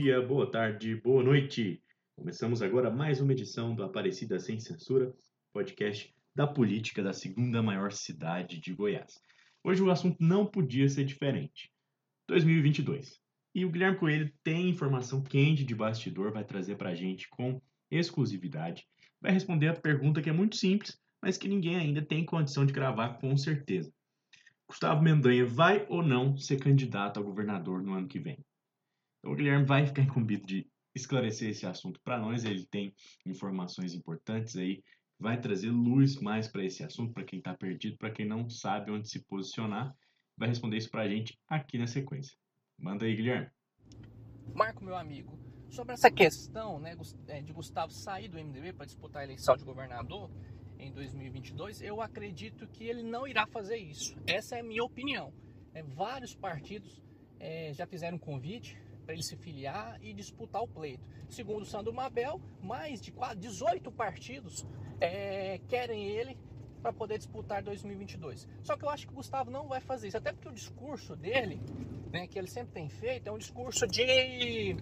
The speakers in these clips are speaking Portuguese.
dia, boa tarde, boa noite. Começamos agora mais uma edição do Aparecida Sem Censura, podcast da política da segunda maior cidade de Goiás. Hoje o assunto não podia ser diferente. 2022. E o Guilherme Coelho tem informação quente de bastidor, vai trazer para a gente com exclusividade. Vai responder a pergunta que é muito simples, mas que ninguém ainda tem condição de gravar com certeza. Gustavo Mendanha vai ou não ser candidato a governador no ano que vem? Então, o Guilherme vai ficar incumbido de esclarecer esse assunto para nós. Ele tem informações importantes aí, vai trazer luz mais para esse assunto, para quem está perdido, para quem não sabe onde se posicionar. Vai responder isso para a gente aqui na sequência. Manda aí, Guilherme. Marco, meu amigo, sobre essa questão né, é, de Gustavo sair do MDB para disputar a eleição de governador em 2022, eu acredito que ele não irá fazer isso. Essa é a minha opinião. É, vários partidos é, já fizeram convite para ele se filiar e disputar o pleito. Segundo Sandro Mabel, mais de 18 partidos é, querem ele para poder disputar 2022. Só que eu acho que o Gustavo não vai fazer isso, até porque o discurso dele, né, que ele sempre tem feito, é um discurso de,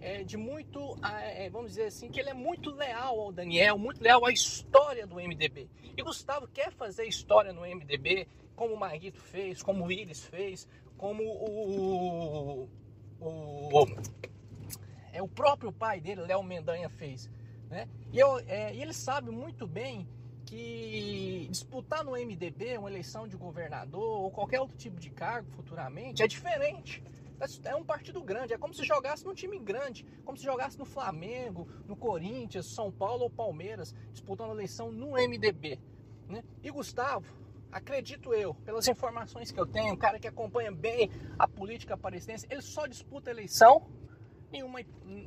é, de muito, é, vamos dizer assim, que ele é muito leal ao Daniel, muito leal à história do MDB. E Gustavo quer fazer história no MDB, como o Marguito fez, como o Iris fez, como o o, é, o próprio pai dele, Léo Mendanha, fez. Né? E, eu, é, ele sabe muito bem que disputar no MDB uma eleição de governador ou qualquer outro tipo de cargo futuramente é diferente. É um partido grande, é como se jogasse num time grande, como se jogasse no Flamengo, no Corinthians, São Paulo ou Palmeiras, disputando a eleição no MDB. Né? E Gustavo, acredito eu, pelas informações que eu tenho, um cara que acompanha bem a política aparecidense, ele só disputa eleição uma,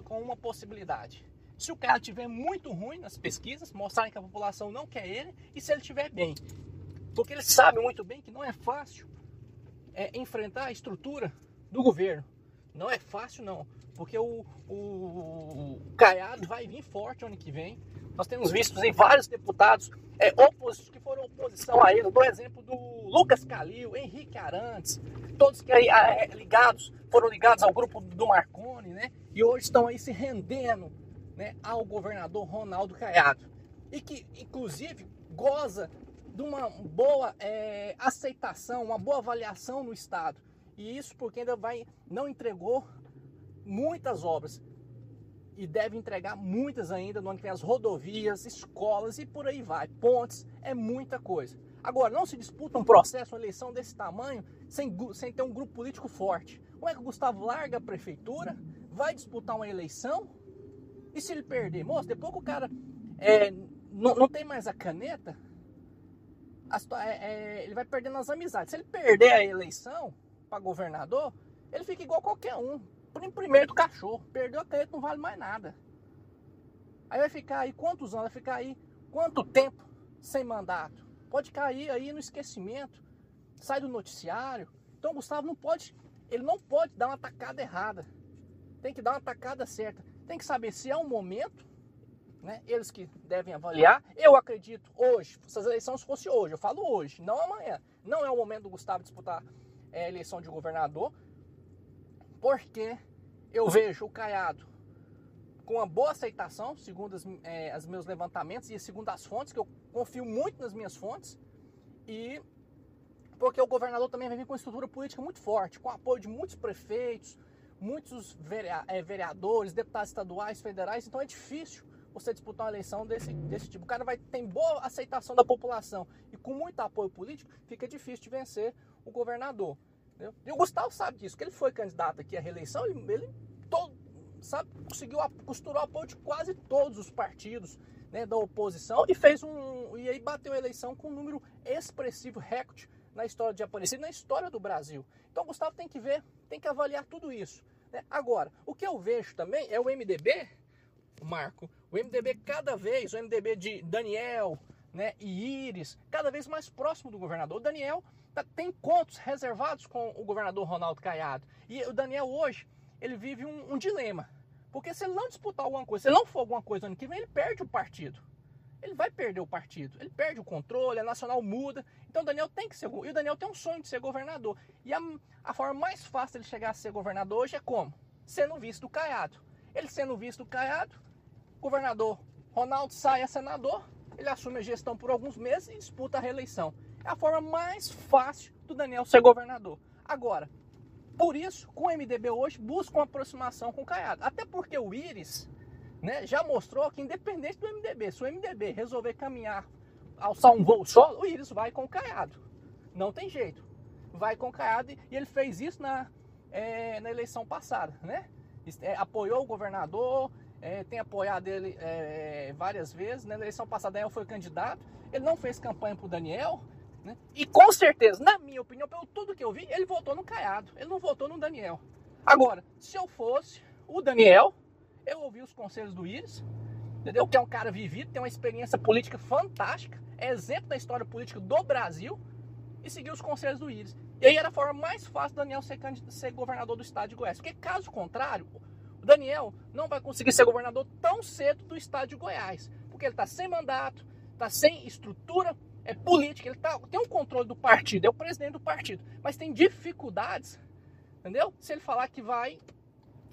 com uma possibilidade. Se o cara tiver muito ruim nas pesquisas, mostrarem que a população não quer ele, e se ele tiver bem. Porque ele sabe muito bem que não é fácil é, enfrentar a estrutura do governo. Não é fácil não, porque o, o, o Caiado vai vir forte ano que vem. Nós temos visto em vários deputados é, que foram oposição a ele. Dou exemplo do Lucas Calil, Henrique Arantes, todos que aí, é, ligados, foram ligados ao grupo do Marconi, né? E hoje estão aí se rendendo né, ao governador Ronaldo Caiado. E que, inclusive, goza de uma boa é, aceitação, uma boa avaliação no Estado. E isso porque ainda vai, não entregou muitas obras e deve entregar muitas ainda no ano que vem, as rodovias, escolas e por aí vai, pontes, é muita coisa. Agora, não se disputa um processo, uma eleição desse tamanho, sem, sem ter um grupo político forte. Como é que o Gustavo larga a prefeitura, vai disputar uma eleição, e se ele perder? Moço, depois que o cara é, não, não tem mais a caneta, a, é, é, ele vai perdendo as amizades. Se ele perder a eleição para governador, ele fica igual qualquer um primeiro do cachorro. Perdeu a caneta, não vale mais nada. Aí vai ficar aí quantos anos? Vai ficar aí quanto tempo sem mandato? Pode cair aí no esquecimento, sai do noticiário. Então o Gustavo não pode, ele não pode dar uma tacada errada. Tem que dar uma tacada certa. Tem que saber se é um momento, né? Eles que devem avaliar. Eu acredito hoje, se as eleições fossem hoje, eu falo hoje, não amanhã. Não é o momento do Gustavo disputar é, a eleição de governador, porque eu vejo o Caiado com uma boa aceitação, segundo as, é, os meus levantamentos e segundo as fontes, que eu confio muito nas minhas fontes, e porque o governador também vai vir com uma estrutura política muito forte, com apoio de muitos prefeitos, muitos é, vereadores, deputados estaduais, federais, então é difícil você disputar uma eleição desse, desse tipo. O cara vai ter boa aceitação da população e com muito apoio político, fica difícil de vencer o governador. Entendeu? E o Gustavo sabe disso, que ele foi candidato aqui à reeleição, ele, ele todo, sabe, conseguiu costurar o apoio de quase todos os partidos né, da oposição e fez um. E aí bateu a eleição com um número expressivo, recorde na história de Aparecida, na história do Brasil. Então o Gustavo tem que ver, tem que avaliar tudo isso. Né? Agora, o que eu vejo também é o MDB, Marco, o MDB cada vez, o MDB de Daniel né, e Iris, cada vez mais próximo do governador. O Daniel tem contos reservados com o governador Ronaldo Caiado. E o Daniel hoje, ele vive um, um dilema. Porque se ele não disputar alguma coisa, se ele não for alguma coisa ano que vem, ele perde o partido. Ele vai perder o partido, ele perde o controle, a nacional muda. Então o Daniel tem que ser. E o Daniel tem um sonho de ser governador. E a, a forma mais fácil de ele chegar a ser governador hoje é como? sendo vice do Caiado. Ele sendo vice do Caiado, governador Ronaldo sai a senador, ele assume a gestão por alguns meses e disputa a reeleição. É a forma mais fácil do Daniel ser governador. Agora, por isso, com o MDB hoje, busca uma aproximação com o Caiado. Até porque o Íris né, já mostrou que, independente do MDB, se o MDB resolver caminhar, alçar um voo solo, o Íris vai com o Caiado. Não tem jeito. Vai com o Caiado e ele fez isso na, é, na eleição passada, né? É, apoiou o governador, é, tem apoiado ele é, várias vezes. Na eleição passada, Daniel foi candidato. Ele não fez campanha para o Daniel, né? E com certeza, na minha opinião, pelo tudo que eu vi, ele votou no Caiado, ele não votou no Daniel. Agora, se eu fosse o Daniel, eu ouvi os conselhos do Íris, entendeu? Que é um cara vivido, tem uma experiência política fantástica, é exemplo da história política do Brasil, e seguir os conselhos do Íris. E aí era a forma mais fácil do Daniel ser, ser governador do estado de Goiás. Porque caso contrário, o Daniel não vai conseguir ser governador tão cedo do estado de Goiás. Porque ele está sem mandato, está sem estrutura é política, ele tá, tem um controle do partido, é o presidente do partido, mas tem dificuldades, entendeu? Se ele falar que vai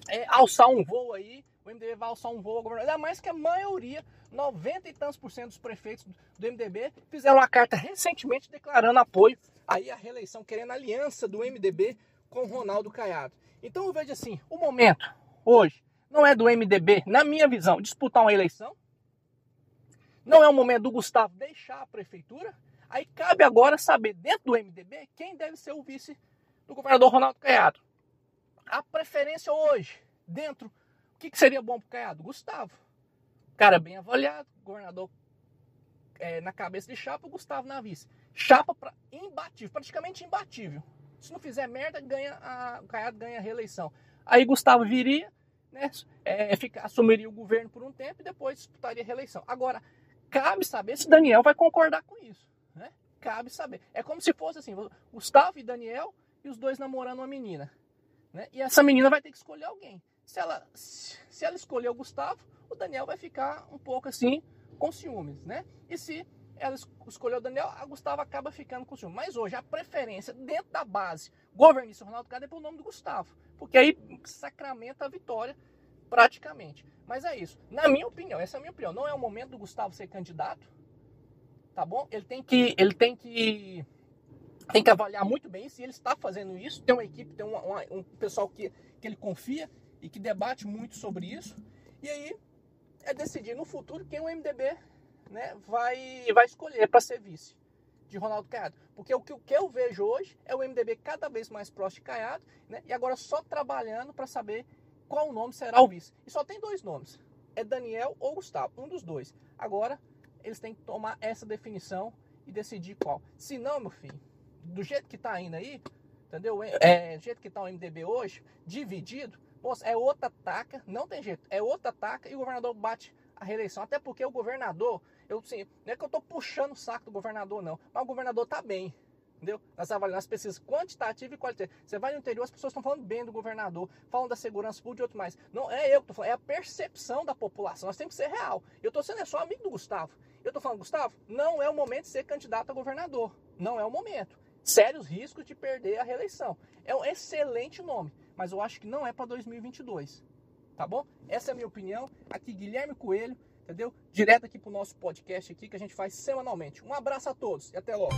é, alçar um voo aí, o MDB vai alçar um voo ainda mais que a maioria, 90 e tantos por cento dos prefeitos do MDB fizeram uma carta recentemente declarando apoio aí à reeleição, querendo aliança do MDB com Ronaldo Caiado. Então eu vejo assim, o momento hoje não é do MDB, na minha visão, disputar uma eleição, não é o momento do Gustavo deixar a prefeitura. Aí cabe agora saber, dentro do MDB, quem deve ser o vice do governador Ronaldo Caiado. A preferência hoje, dentro, o que, que seria bom para o Caiado? Gustavo. Cara bem avaliado, governador é, na cabeça de chapa, Gustavo na vice. Chapa pra, imbatível, praticamente imbatível. Se não fizer merda, ganha a, o Caiado ganha a reeleição. Aí Gustavo viria, né, é, fica, assumiria o governo por um tempo e depois disputaria a reeleição. Agora, cabe saber se Daniel vai concordar com isso. Né? Cabe saber. É como se fosse assim: Gustavo e Daniel e os dois namorando uma menina. Né? E essa menina vai ter que escolher alguém. Se ela, se ela escolher o Gustavo, o Daniel vai ficar um pouco assim com ciúmes. Né? E se ela escolheu o Daniel, a Gustavo acaba ficando com ciúmes. Mas hoje a preferência dentro da base governista Ronaldo Cado é pelo nome do Gustavo. Porque aí sacramenta a vitória praticamente. Mas é isso. Na minha opinião, essa é a minha opinião. Não é o momento do Gustavo ser candidato, tá bom? Ele tem que, ele tem que, tem que avaliar muito bem se ele está fazendo isso. Tem uma equipe, tem uma, uma, um pessoal que, que ele confia e que debate muito sobre isso. E aí é decidir no futuro quem o MDB né, vai, vai escolher para ser vice de Ronaldo Caiado. Porque o que, eu vejo hoje é o MDB cada vez mais próximo de Caiado, né, e agora só trabalhando para saber qual nome será o vice. E só tem dois nomes: é Daniel ou Gustavo, um dos dois. Agora, eles têm que tomar essa definição e decidir qual. Se não, meu filho, do jeito que tá indo aí, entendeu? É, do jeito que tá o MDB hoje, dividido, moça, é outra taca, não tem jeito, é outra taca e o governador bate a reeleição. Até porque o governador, eu sim, não é que eu tô puxando o saco do governador, não, mas o governador tá bem. Entendeu? Nós avaliamos as pesquisas quantitativas e qualitativas. Você vai no interior, as pessoas estão falando bem do governador, falam da segurança pública e outro mais. Não é eu que estou falando, é a percepção da população. Nós temos que ser real. Eu estou sendo só amigo do Gustavo. Eu estou falando, Gustavo, não é o momento de ser candidato a governador. Não é o momento. Sérios riscos de perder a reeleição. É um excelente nome, mas eu acho que não é para 2022. Tá bom? Essa é a minha opinião. Aqui, Guilherme Coelho, entendeu? Direto aqui pro nosso podcast aqui que a gente faz semanalmente. Um abraço a todos e até logo.